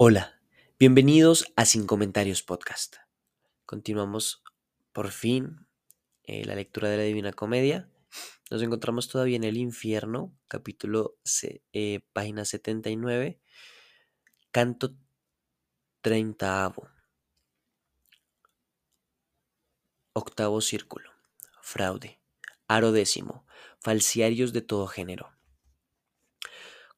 Hola, bienvenidos a Sin Comentarios Podcast. Continuamos por fin eh, la lectura de la Divina Comedia. Nos encontramos todavía en el infierno, capítulo eh, página 79, canto 30. Octavo círculo. Fraude. Aro décimo. Falsiarios de todo género.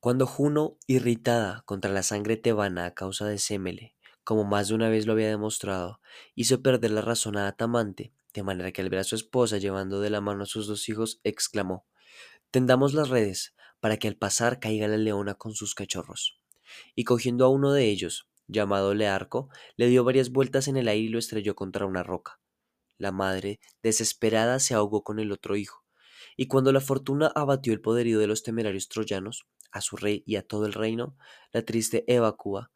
Cuando Juno, irritada contra la sangre tebana a causa de Semele, como más de una vez lo había demostrado, hizo perder la razón a Atamante, de manera que al ver a su esposa llevando de la mano a sus dos hijos, exclamó Tendamos las redes, para que al pasar caiga la leona con sus cachorros. Y cogiendo a uno de ellos, llamado Learco, le dio varias vueltas en el aire y lo estrelló contra una roca. La madre, desesperada, se ahogó con el otro hijo. Y cuando la fortuna abatió el poderío de los temerarios troyanos, a su rey y a todo el reino, la triste Evacúa,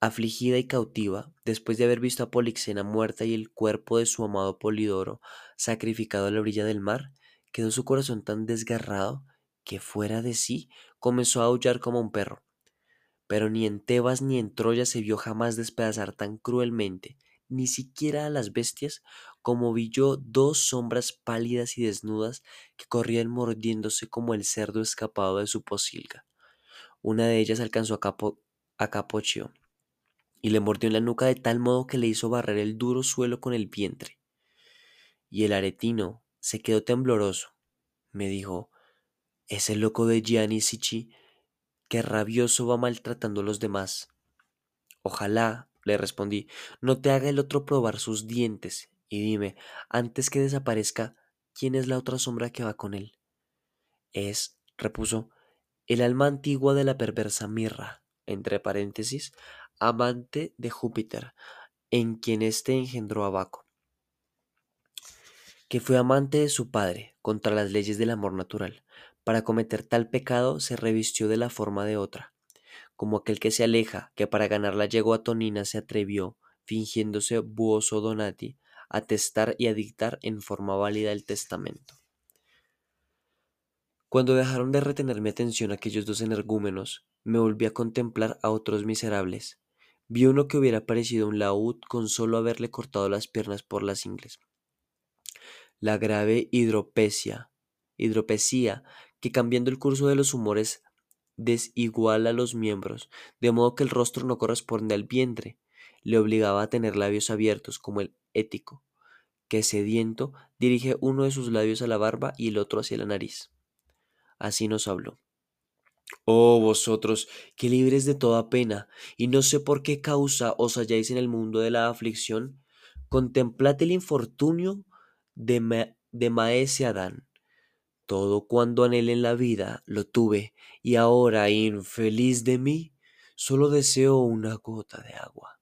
afligida y cautiva, después de haber visto a Polixena muerta y el cuerpo de su amado Polidoro sacrificado a la orilla del mar, quedó su corazón tan desgarrado que fuera de sí comenzó a aullar como un perro. Pero ni en Tebas ni en Troya se vio jamás despedazar tan cruelmente, ni siquiera a las bestias, como vi yo dos sombras pálidas y desnudas que corrían mordiéndose como el cerdo escapado de su posilga. Una de ellas alcanzó a, Capo, y le mordió en la nuca de tal modo que le hizo barrer el duro suelo con el vientre. Y el aretino se quedó tembloroso. Me dijo, ese loco de Gianni Sichi que rabioso va maltratando a los demás. Ojalá, le respondí, no te haga el otro probar sus dientes y dime, antes que desaparezca, ¿quién es la otra sombra que va con él? Es, repuso, el alma antigua de la perversa Mirra, entre paréntesis, amante de Júpiter, en quien éste engendró a Baco, que fue amante de su padre contra las leyes del amor natural. Para cometer tal pecado se revistió de la forma de otra, como aquel que se aleja, que para ganar la yegua tonina se atrevió, fingiéndose buoso Donati, atestar y a dictar en forma válida el testamento. Cuando dejaron de retener mi atención aquellos dos energúmenos, me volví a contemplar a otros miserables. Vi uno que hubiera parecido un laúd con solo haberle cortado las piernas por las ingles. La grave hidropesia, hidropesía, que cambiando el curso de los humores desiguala los miembros, de modo que el rostro no corresponde al vientre, le obligaba a tener labios abiertos como el ético, que sediento dirige uno de sus labios a la barba y el otro hacia la nariz. Así nos habló. Oh vosotros, que libres de toda pena, y no sé por qué causa os halláis en el mundo de la aflicción, contemplad el infortunio de, de Maese Adán. Todo cuando anhelé en la vida lo tuve, y ahora, infeliz de mí, solo deseo una gota de agua.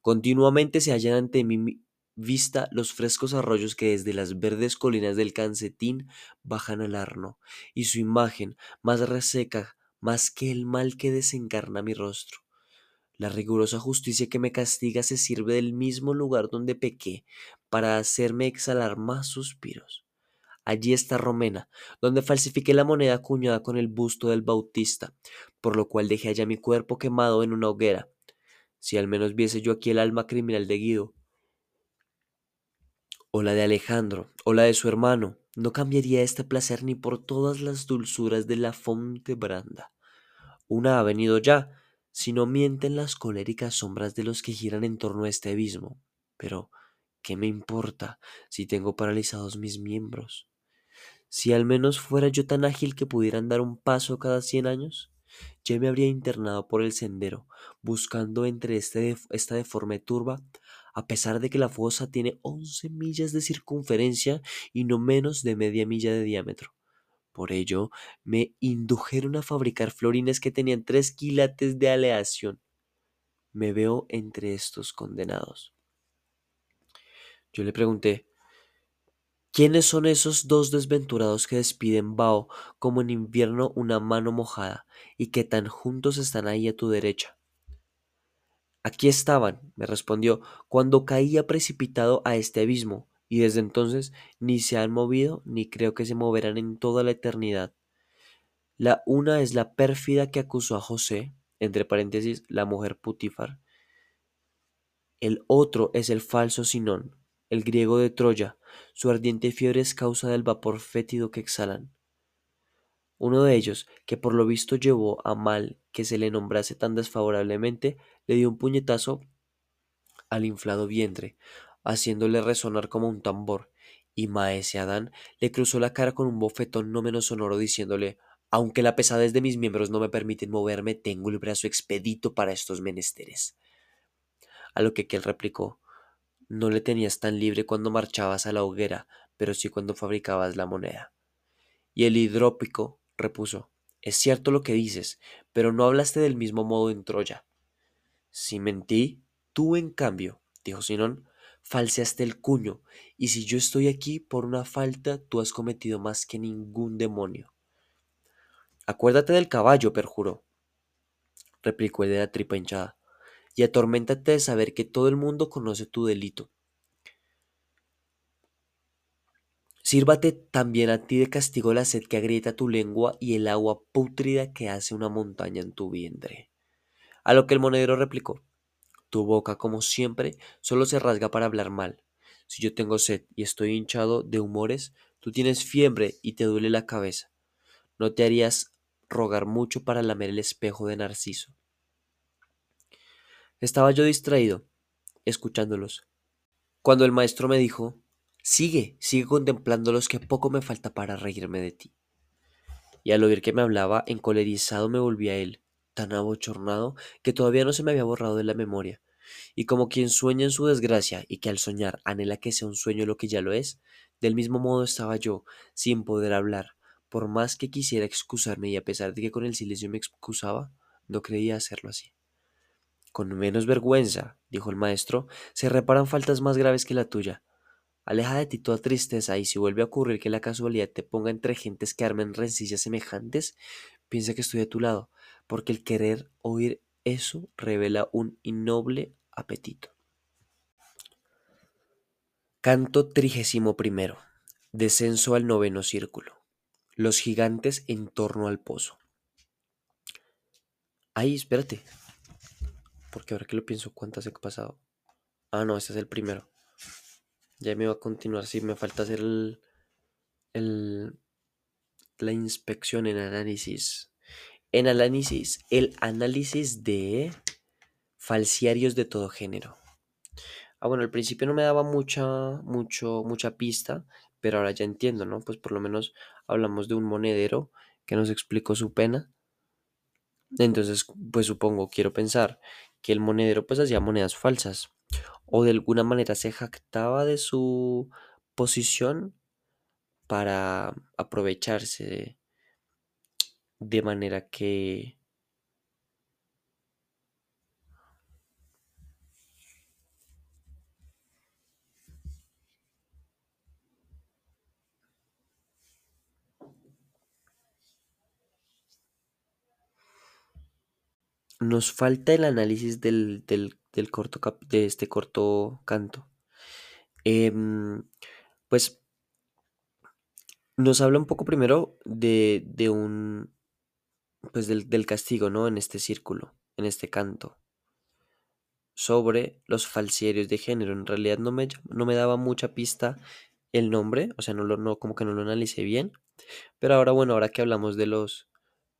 Continuamente se hallan ante mí vista los frescos arroyos que desde las verdes colinas del Cancetín bajan al Arno, y su imagen más reseca más que el mal que desencarna mi rostro. La rigurosa justicia que me castiga se sirve del mismo lugar donde pequé para hacerme exhalar más suspiros. Allí está Romena, donde falsifiqué la moneda acuñada con el busto del Bautista, por lo cual dejé allá mi cuerpo quemado en una hoguera. Si al menos viese yo aquí el alma criminal de Guido, o la de Alejandro, o la de su hermano, no cambiaría este placer ni por todas las dulzuras de la fonte branda. Una ha venido ya, si no mienten las coléricas sombras de los que giran en torno a este abismo. Pero, ¿qué me importa si tengo paralizados mis miembros? Si al menos fuera yo tan ágil que pudiera dar un paso cada cien años, ya me habría internado por el sendero, buscando entre este esta deforme turba a pesar de que la fosa tiene 11 millas de circunferencia y no menos de media milla de diámetro. Por ello, me indujeron a fabricar florines que tenían tres quilates de aleación. Me veo entre estos condenados. Yo le pregunté, ¿quiénes son esos dos desventurados que despiden vaho como en invierno una mano mojada y que tan juntos están ahí a tu derecha? Aquí estaban, me respondió, cuando caía precipitado a este abismo, y desde entonces ni se han movido ni creo que se moverán en toda la eternidad. La una es la pérfida que acusó a José, entre paréntesis, la mujer Putifar. El otro es el falso Sinón, el griego de Troya. Su ardiente fiebre es causa del vapor fétido que exhalan. Uno de ellos, que por lo visto llevó a mal que se le nombrase tan desfavorablemente, le dio un puñetazo al inflado vientre, haciéndole resonar como un tambor, y Maese Adán le cruzó la cara con un bofetón no menos sonoro, diciéndole aunque la pesadez de mis miembros no me permiten moverme, tengo el brazo expedito para estos menesteres. A lo que aquel replicó No le tenías tan libre cuando marchabas a la hoguera, pero sí cuando fabricabas la moneda. Y el hidrópico repuso Es cierto lo que dices, pero no hablaste del mismo modo en Troya. Si mentí, tú en cambio, dijo Sinón, falseaste el cuño, y si yo estoy aquí por una falta, tú has cometido más que ningún demonio. Acuérdate del caballo, perjuró, replicó el de la tripa hinchada, y atorméntate de saber que todo el mundo conoce tu delito. Sírvate también a ti de castigo la sed que agrieta tu lengua y el agua pútrida que hace una montaña en tu vientre. A lo que el monedero replicó, tu boca, como siempre, solo se rasga para hablar mal. Si yo tengo sed y estoy hinchado de humores, tú tienes fiebre y te duele la cabeza. No te harías rogar mucho para lamer el espejo de Narciso. Estaba yo distraído, escuchándolos, cuando el maestro me dijo, sigue, sigue contemplándolos que poco me falta para reírme de ti. Y al oír que me hablaba, encolerizado me volví a él, tan abochornado que todavía no se me había borrado de la memoria, y como quien sueña en su desgracia y que al soñar anhela que sea un sueño lo que ya lo es, del mismo modo estaba yo, sin poder hablar, por más que quisiera excusarme y a pesar de que con el silencio me excusaba, no creía hacerlo así. Con menos vergüenza, dijo el maestro, se reparan faltas más graves que la tuya. Aleja de ti toda tristeza y si vuelve a ocurrir que la casualidad te ponga entre gentes que armen rencillas semejantes, piensa que estoy a tu lado, porque el querer oír eso revela un innoble apetito. Canto trigésimo primero. Descenso al noveno círculo. Los gigantes en torno al pozo. Ay, espérate. Porque ahora que lo pienso, ¿cuántas he pasado? Ah, no, este es el primero. Ya me va a continuar. Sí, me falta hacer el, el, la inspección en análisis. En análisis, el análisis de falsiarios de todo género. Ah, bueno, al principio no me daba mucha, mucho, mucha pista, pero ahora ya entiendo, ¿no? Pues por lo menos hablamos de un monedero que nos explicó su pena. Entonces, pues supongo, quiero pensar que el monedero pues hacía monedas falsas o de alguna manera se jactaba de su posición para aprovecharse de manera que nos falta el análisis del, corto de este corto canto. Em, pues nos habla un poco primero de, de un pues del, del, castigo, ¿no? En este círculo, en este canto. Sobre los falsierios de género. En realidad no me, no me daba mucha pista el nombre, o sea, no lo, no, como que no lo analicé bien. Pero ahora, bueno, ahora que hablamos de los,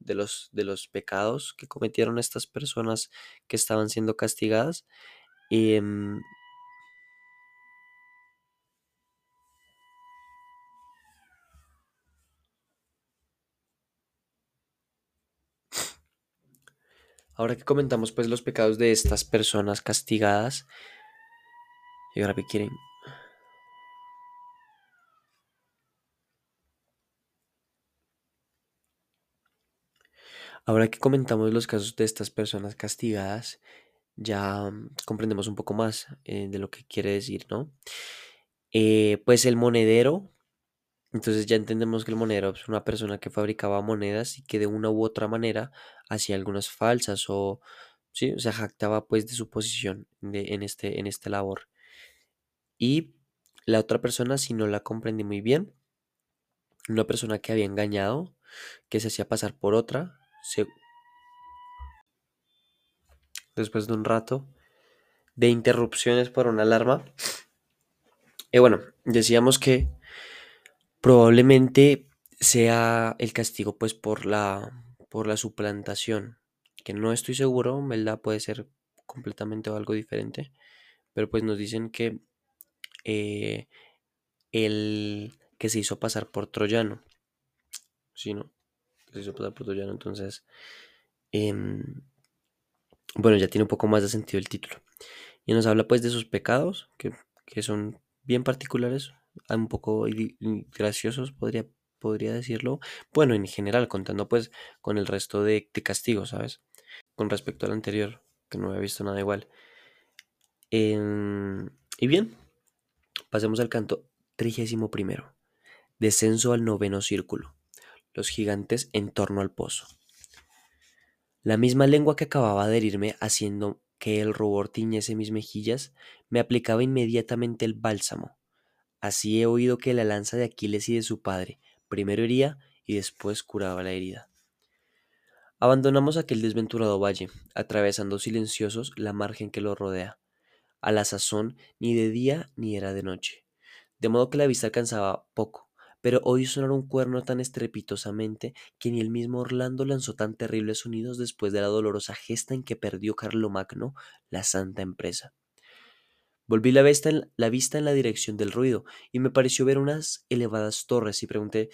de los, de los pecados que cometieron estas personas que estaban siendo castigadas. Em, ahora que comentamos pues los pecados de estas personas castigadas, y ahora que quieren Ahora que comentamos los casos de estas personas castigadas, ya mm, comprendemos un poco más eh, de lo que quiere decir, ¿no? Eh, pues el monedero, entonces ya entendemos que el monedero es una persona que fabricaba monedas y que de una u otra manera hacía algunas falsas o, sí, o sea, jactaba pues de su posición en, este, en esta labor. Y la otra persona, si no la comprendí muy bien, una persona que había engañado, que se hacía pasar por otra, después de un rato de interrupciones por una alarma. Y bueno, decíamos que probablemente sea el castigo pues por la, por la suplantación, que no estoy seguro, ¿verdad? Puede ser completamente algo diferente, pero pues nos dicen que eh, el que se hizo pasar por troyano, ¿sí, no? Se pasar entonces, em, bueno, ya tiene un poco más de sentido el título. Y nos habla pues de sus pecados, que, que son bien particulares, un poco graciosos, podría, podría decirlo. Bueno, en general, contando pues con el resto de, castigos, ¿sabes? Con respecto al anterior, que no había visto nada igual. Em, y bien, pasemos al canto trigésimo primero. Descenso al noveno círculo. Los gigantes en torno al pozo. La misma lengua que acababa de herirme haciendo que el rubor tiñese mis mejillas, me aplicaba inmediatamente el bálsamo. Así he oído que la lanza de Aquiles y de su padre primero hería y después curaba la herida. Abandonamos aquel desventurado valle, atravesando silenciosos la margen que lo rodea. A la sazón ni de día ni era de noche, de modo que la vista alcanzaba poco, pero oí sonar un cuerno tan estrepitosamente que ni el mismo Orlando lanzó tan terribles sonidos después de la dolorosa gesta en que perdió Carlomagno la santa empresa. Volví la vista, en, la vista en la dirección del ruido y me pareció ver unas elevadas torres y pregunté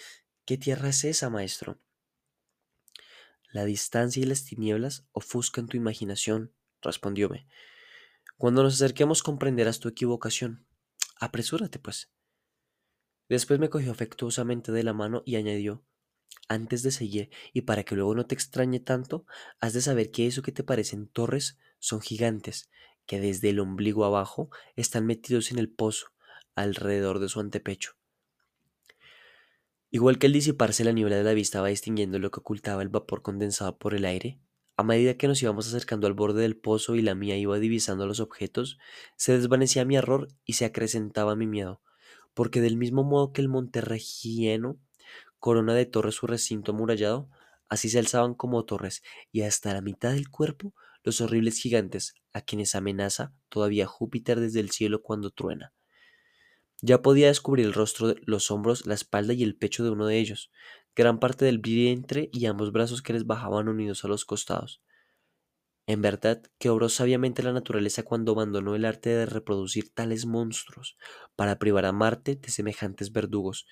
¿Qué tierra es esa, maestro? La distancia y las tinieblas ofuscan tu imaginación, respondióme. Cuando nos acerquemos comprenderás tu equivocación. Apresúrate, pues. Después me cogió afectuosamente de la mano y añadió antes de seguir, y para que luego no te extrañe tanto, has de saber que eso que te parecen torres son gigantes, que desde el ombligo abajo están metidos en el pozo, alrededor de su antepecho. Igual que al disiparse la niebla de la vista va distinguiendo lo que ocultaba el vapor condensado por el aire, a medida que nos íbamos acercando al borde del pozo y la mía iba divisando los objetos, se desvanecía mi error y se acrecentaba mi miedo, porque del mismo modo que el monte regieno corona de torres su recinto amurallado, así se alzaban como torres, y hasta la mitad del cuerpo los horribles gigantes, a quienes amenaza todavía Júpiter desde el cielo cuando truena. Ya podía descubrir el rostro, los hombros, la espalda y el pecho de uno de ellos, gran parte del vientre y ambos brazos que les bajaban unidos a los costados. En verdad que obró sabiamente la naturaleza cuando abandonó el arte de reproducir tales monstruos para privar a Marte de semejantes verdugos,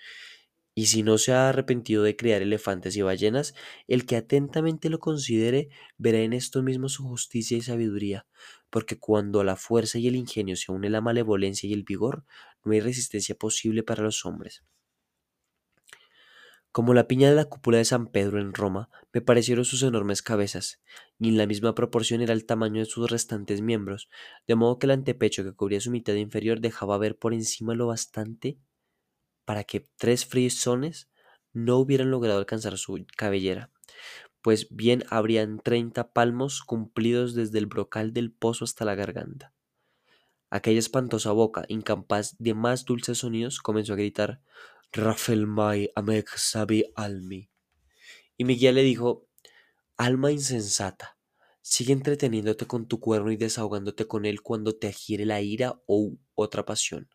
y si no se ha arrepentido de criar elefantes y ballenas, el que atentamente lo considere verá en esto mismo su justicia y sabiduría, porque cuando a la fuerza y el ingenio se une la malevolencia y el vigor, no hay resistencia posible para los hombres. Como la piña de la cúpula de San Pedro en Roma, me parecieron sus enormes cabezas, y en la misma proporción era el tamaño de sus restantes miembros, de modo que el antepecho que cubría su mitad inferior dejaba ver por encima lo bastante para que tres frisones no hubieran logrado alcanzar su cabellera, pues bien habrían treinta palmos cumplidos desde el brocal del pozo hasta la garganta. Aquella espantosa boca, incapaz de más dulces sonidos, comenzó a gritar Rafael Mai Amek Sabi Almi. Y mi guía le dijo Alma insensata, sigue entreteniéndote con tu cuerno y desahogándote con él cuando te agire la ira o otra pasión.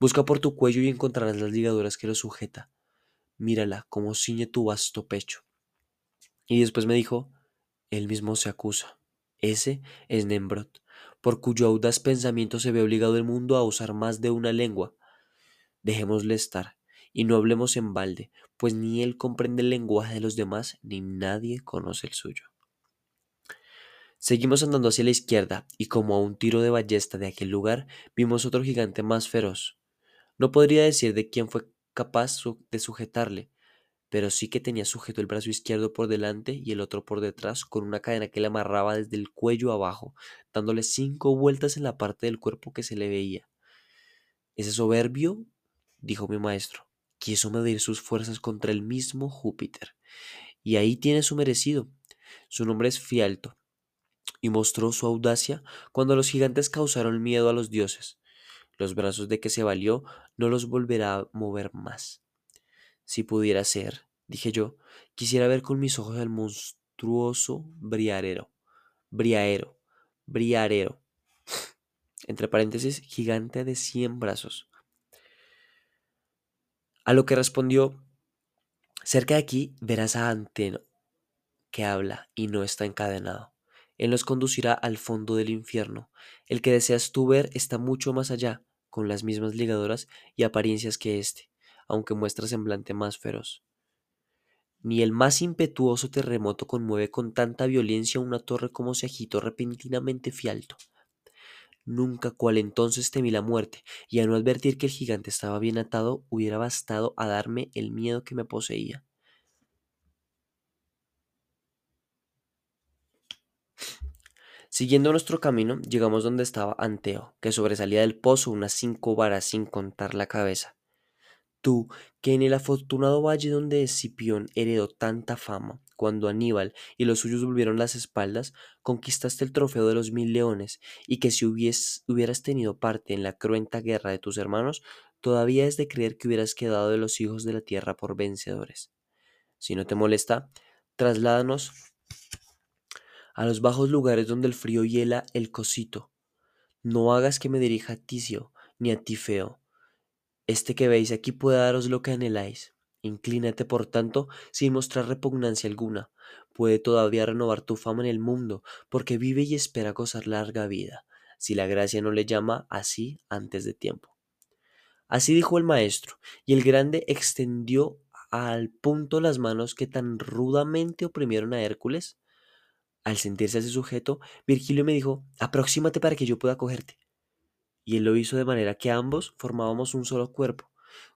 Busca por tu cuello y encontrarás las ligaduras que lo sujeta. Mírala como ciñe tu vasto pecho. Y después me dijo, él mismo se acusa. Ese es Nembrot, por cuyo audaz pensamiento se ve obligado el mundo a usar más de una lengua. Dejémosle estar, y no hablemos en balde, pues ni él comprende el lenguaje de los demás, ni nadie conoce el suyo. Seguimos andando hacia la izquierda, y como a un tiro de ballesta de aquel lugar, vimos otro gigante más feroz, no podría decir de quién fue capaz de sujetarle, pero sí que tenía sujeto el brazo izquierdo por delante y el otro por detrás con una cadena que le amarraba desde el cuello abajo, dándole cinco vueltas en la parte del cuerpo que se le veía. Ese soberbio, dijo mi maestro, quiso medir sus fuerzas contra el mismo Júpiter. Y ahí tiene su merecido. Su nombre es Fialto, y mostró su audacia cuando los gigantes causaron miedo a los dioses. Los brazos de que se valió no los volverá a mover más. Si pudiera ser, dije yo, quisiera ver con mis ojos al monstruoso briarero, briaero, Briarero. Entre paréntesis, gigante de cien brazos. A lo que respondió, cerca de aquí verás a Anteno, que habla y no está encadenado. Él nos conducirá al fondo del infierno. El que deseas tú ver está mucho más allá, con las mismas ligaduras y apariencias que éste, aunque muestra semblante más feroz. Ni el más impetuoso terremoto conmueve con tanta violencia una torre como se agitó repentinamente fialto. Nunca cual entonces temí la muerte, y a no advertir que el gigante estaba bien atado hubiera bastado a darme el miedo que me poseía. Siguiendo nuestro camino, llegamos donde estaba Anteo, que sobresalía del pozo unas cinco varas sin contar la cabeza. Tú, que en el afortunado valle donde Escipión heredó tanta fama, cuando Aníbal y los suyos volvieron las espaldas, conquistaste el trofeo de los mil leones, y que si hubieras tenido parte en la cruenta guerra de tus hermanos, todavía es de creer que hubieras quedado de los hijos de la tierra por vencedores. Si no te molesta, trasládanos a los bajos lugares donde el frío hiela el cosito. No hagas que me dirija a Ticio, ni a ti feo. Este que veis aquí puede daros lo que anheláis. Inclínate, por tanto, sin mostrar repugnancia alguna. Puede todavía renovar tu fama en el mundo, porque vive y espera gozar larga vida, si la gracia no le llama así antes de tiempo. Así dijo el maestro, y el grande extendió al punto las manos que tan rudamente oprimieron a Hércules, al sentirse así sujeto, Virgilio me dijo, aproxímate para que yo pueda cogerte. Y él lo hizo de manera que ambos formábamos un solo cuerpo,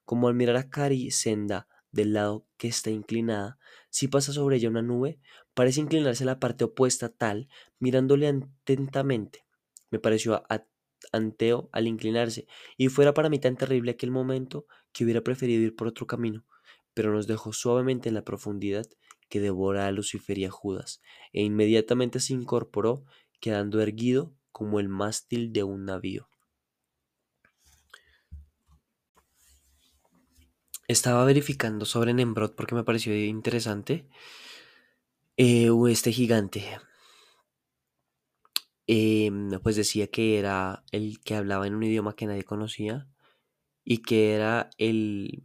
como al mirar a Cari Senda del lado que está inclinada, si pasa sobre ella una nube, parece inclinarse a la parte opuesta tal, mirándole atentamente. Me pareció a Anteo al inclinarse, y fuera para mí tan terrible aquel momento que hubiera preferido ir por otro camino, pero nos dejó suavemente en la profundidad que devora a Lucifer Judas, e inmediatamente se incorporó, quedando erguido como el mástil de un navío. Estaba verificando sobre Nembrot porque me pareció interesante. Eh, este gigante. Em, pues decía que era el que hablaba en un idioma que nadie conocía y que era el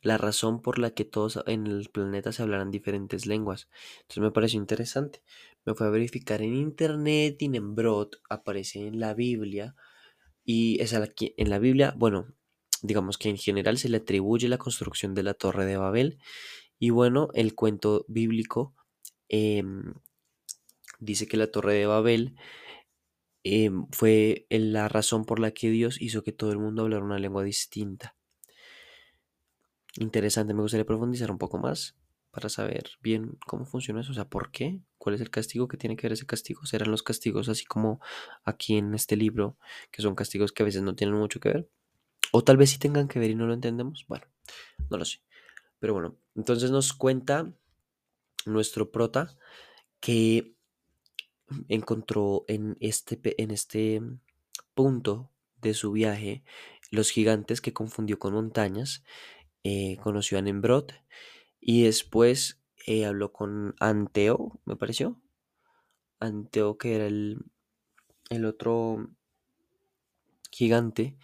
la razón por la que todos en el planeta se hablaran diferentes lenguas. Entonces me pareció interesante. Me fue a verificar en internet y en Brot aparece en la Biblia y es en la Biblia, bueno, digamos que en general se le atribuye la construcción de la Torre de Babel y bueno, el cuento bíblico em, dice que la Torre de Babel em, fue la razón por la que Dios hizo que todo el mundo hablara una lengua distinta interesante. Me gustaría profundizar un poco más para saber bien cómo funciona eso. O sea, ¿por qué? ¿Cuál es el castigo? ¿Qué tiene que ver ese castigo? ¿Serán los castigos así como aquí en este libro, que son castigos que a veces no tienen mucho que ver? O tal vez sí tengan que ver y no lo entendemos. Bueno, no lo sé. Pero bueno, entonces nos cuenta nuestro prota que encontró en este, en este punto de su viaje los gigantes que confundió con montañas eh, conoció a Nembrot y después eh, habló con Anteo, me pareció. Anteo que era el, el otro gigante.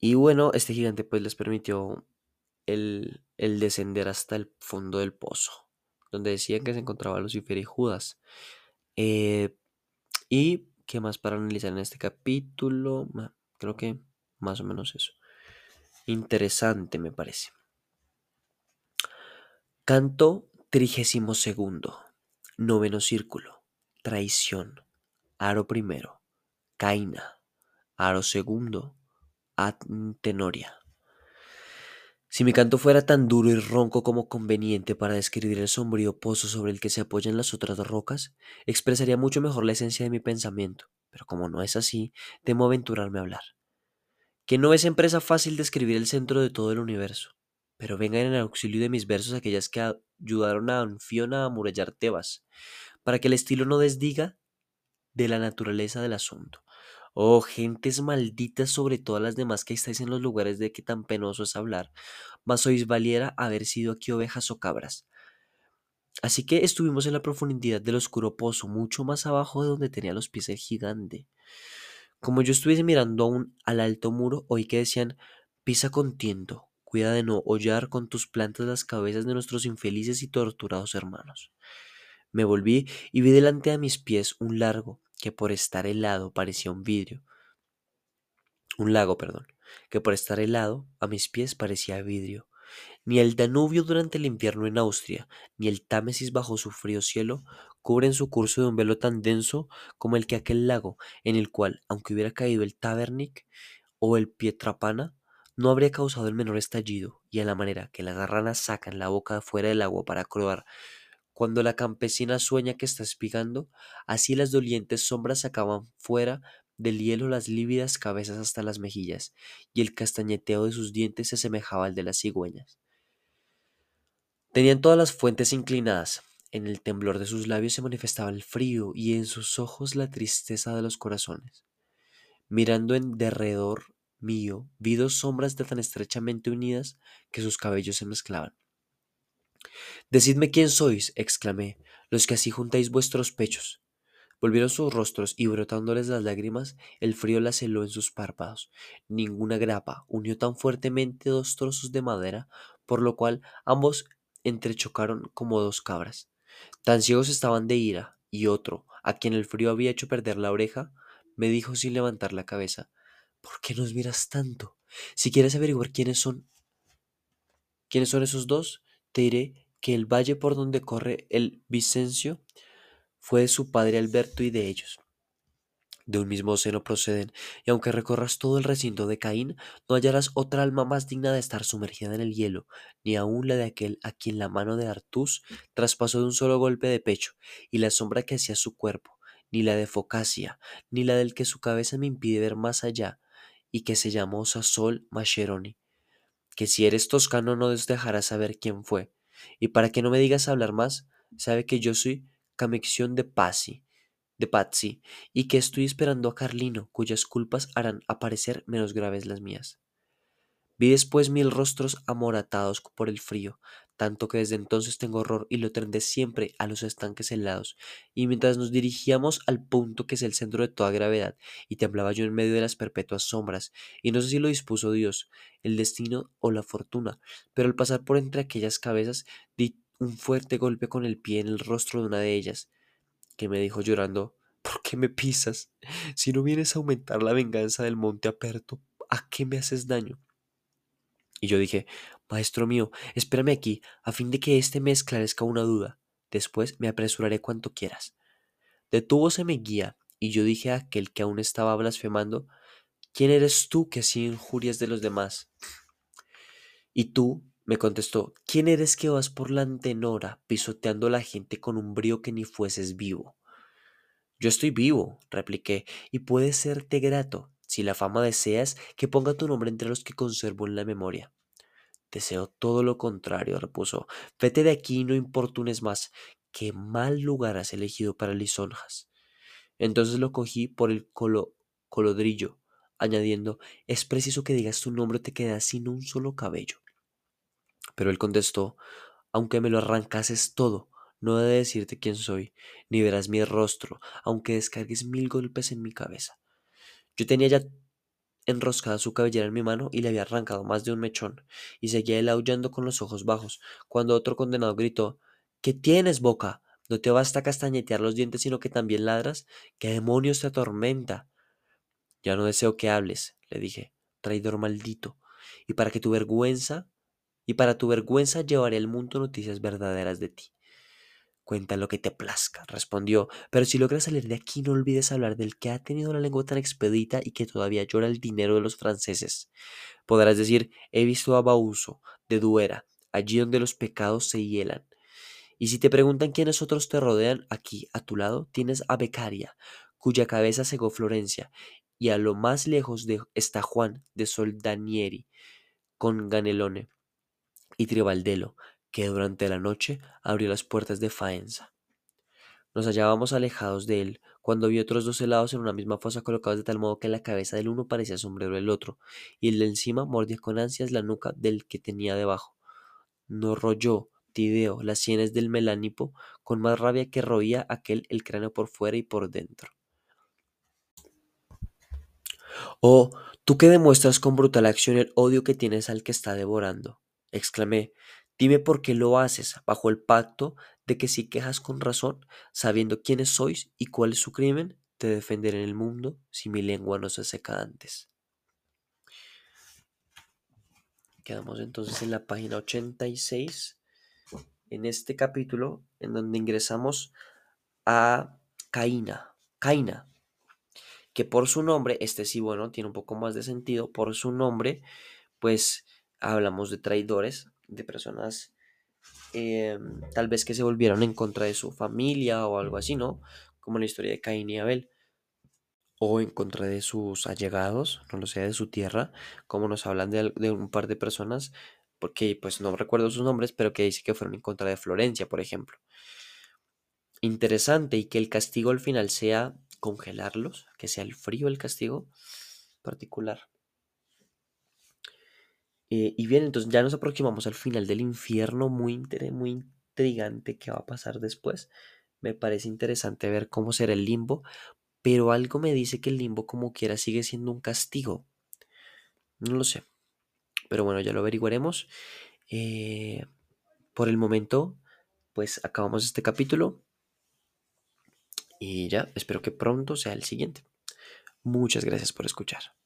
Y bueno, este gigante pues les permitió el, el, descender hasta el fondo del pozo, donde decían que se encontraba Lucifer y Judas. Eh, y qué más para analizar en este capítulo, creo que más o menos eso interesante, me parece. Canto trigésimo segundo, noveno círculo, traición, aro primero, caina, aro segundo, antenoria. Si mi canto fuera tan duro y ronco como conveniente para describir el sombrío pozo sobre el que se apoyan las otras rocas, expresaría mucho mejor la esencia de mi pensamiento, pero como no es así, temo aventurarme a hablar que no es empresa fácil describir el centro de todo el universo, pero vengan en auxilio de mis versos aquellas que ayudaron a Anfiona a amurallar Tebas, para que el estilo no desdiga de la naturaleza del asunto. Oh, gentes malditas sobre todas las demás que estáis en los lugares de que tan penoso es hablar, mas sois valiera haber sido aquí ovejas o cabras. Así que estuvimos en la profundidad del oscuro pozo, mucho más abajo de donde tenía los pies el gigante. Como yo estuviese mirando aún al alto muro, oí que decían, pisa con tiento, cuida de no hollar con tus plantas las cabezas de nuestros infelices y torturados hermanos. Me volví y vi delante de mis pies un largo, que por estar helado parecía un vidrio. Un lago, perdón, que por estar helado a mis pies parecía vidrio. Ni el Danubio durante el invierno en Austria, ni el Támesis bajo su frío cielo, cubren su curso de un velo tan denso como el que aquel lago, en el cual, aunque hubiera caído el Tabernic o el Pietrapana, no habría causado el menor estallido, y a la manera que las garranas sacan la boca fuera del agua para croar cuando la campesina sueña que está espigando, así las dolientes sombras sacaban fuera del hielo las lívidas cabezas hasta las mejillas, y el castañeteo de sus dientes se asemejaba al de las cigüeñas. Tenían todas las fuentes inclinadas, en el temblor de sus labios se manifestaba el frío y en sus ojos la tristeza de los corazones. Mirando en derredor mío, vi dos sombras tan estrechamente unidas que sus cabellos se mezclaban. Decidme quién sois, exclamé, los que así juntáis vuestros pechos. Volvieron sus rostros y brotándoles las lágrimas, el frío las heló en sus párpados. Ninguna grapa unió tan fuertemente dos trozos de madera, por lo cual ambos entrechocaron como dos cabras. Tan ciegos estaban de ira, y otro, a quien el frío había hecho perder la oreja, me dijo sin levantar la cabeza, ¿por qué nos miras tanto? Si quieres averiguar quiénes son, quiénes son esos dos, te que el valle por donde corre el Vicencio fue de su padre Alberto y de ellos. De un mismo seno proceden, y aunque recorras todo el recinto de Caín, no hallarás otra alma más digna de estar sumergida en el hielo, ni aun la de aquel a quien la mano de Artus traspasó de un solo golpe de pecho, y la sombra que hacía su cuerpo, ni la de Focasia, ni la del que su cabeza me impide ver más allá, y que se llamó Sasol Mascheroni, que si eres toscano no dejarás saber quién fue, y para que no me digas hablar más, sabe que yo soy Camexión de Pazzi, de Pazzi, y que estoy esperando a Carlino, cuyas culpas harán aparecer menos graves las mías. Vi después mil rostros amoratados por el frío, tanto que desde entonces tengo horror y lo tendré siempre a los estanques helados, y mientras nos dirigíamos al punto que es el centro de toda gravedad, y temblaba yo en medio de las perpetuas sombras, y no sé si lo dispuso Dios, el destino o la fortuna, pero al pasar por entre aquellas cabezas di un fuerte golpe con el pie en el rostro de una de ellas, que me dijo llorando, ¿por qué me pisas? Si no vienes a aumentar la venganza del monte aperto, ¿a qué me haces daño? Y yo dije, Maestro mío, espérame aquí, a fin de que éste me esclarezca una duda. Después me apresuraré cuanto quieras. Detúvose mi guía, y yo dije a aquel que aún estaba blasfemando, ¿quién eres tú que así injurias de los demás? Y tú, me contestó, ¿quién eres que vas por la antenora pisoteando a la gente con un brío que ni fueses vivo? Yo estoy vivo, repliqué, y puede serte grato, si la fama deseas, que ponga tu nombre entre los que conservo en la memoria. Deseo todo lo contrario, repuso. Vete de aquí y no importunes más. Qué mal lugar has elegido para lisonjas. Entonces lo cogí por el colo colodrillo, añadiendo, es preciso que digas tu nombre te quedas sin un solo cabello. Pero él contestó, aunque me lo arrancases todo, no he de decirte quién soy, ni verás mi rostro, aunque descargues mil golpes en mi cabeza. Yo tenía ya enroscada su cabellera en mi mano y le había arrancado más de un mechón, y seguía él aullando con los ojos bajos, cuando otro condenado gritó ¿Qué tienes, boca? ¿No te basta castañetear los dientes, sino que también ladras? ¿Qué demonios te atormenta? Ya no deseo que hables, le dije, traidor maldito, y para que tu vergüenza, y para tu vergüenza llevaré al mundo noticias verdaderas de ti. Cuenta lo que te plazca, respondió, pero si logras salir de aquí no olvides hablar del que ha tenido la lengua tan expedita y que todavía llora el dinero de los franceses. Podrás decir, he visto a Bauso, de Duera, allí donde los pecados se hielan. Y si te preguntan quiénes otros te rodean, aquí, a tu lado, tienes a Becaria, cuya cabeza cegó Florencia, y a lo más lejos está Juan de Soldanieri, con Ganelone y Tribaldelo, que durante la noche abrió las puertas de Faenza. Nos hallábamos alejados de él cuando vi otros dos helados en una misma fosa colocados de tal modo que la cabeza del uno parecía sombrero del otro, y el de encima mordía con ansias la nuca del que tenía debajo. No royó, Tideo, las sienes del Melánipo, con más rabia que roía aquel el cráneo por fuera y por dentro. Oh, tú que demuestras con brutal acción el odio que tienes al que está devorando, exclamé, dime por qué lo haces bajo el pacto de que si quejas con razón, sabiendo quiénes sois y cuál es su crimen, te defenderé en el mundo si mi lengua no se seca antes. Quedamos entonces en la página 86, en este capítulo, en donde ingresamos a Caína. Caína, que por su nombre, este sí, bueno, tiene un poco más de sentido, por su nombre, pues hablamos de traidores, de personas em, tal vez que se volvieron en contra de su familia o algo así, ¿no? Como la historia de Caín y Abel. O en contra de sus allegados, no lo sé, de su tierra, como nos hablan de, de un par de personas, porque pues no recuerdo sus nombres, pero que dice que fueron en contra de Florencia, por ejemplo. Interesante y que el castigo al final sea congelarlos, que sea el frío el castigo particular. Eh, y bien, entonces ya nos aproximamos al final del infierno, muy, muy intrigante qué va a pasar después. Me parece interesante ver cómo será el limbo, pero algo me dice que el limbo como quiera sigue siendo un castigo. No lo sé, pero bueno, ya lo averiguaremos. Eh, por el momento, pues acabamos este capítulo. Y ya, espero que pronto sea el siguiente. Muchas gracias por escuchar.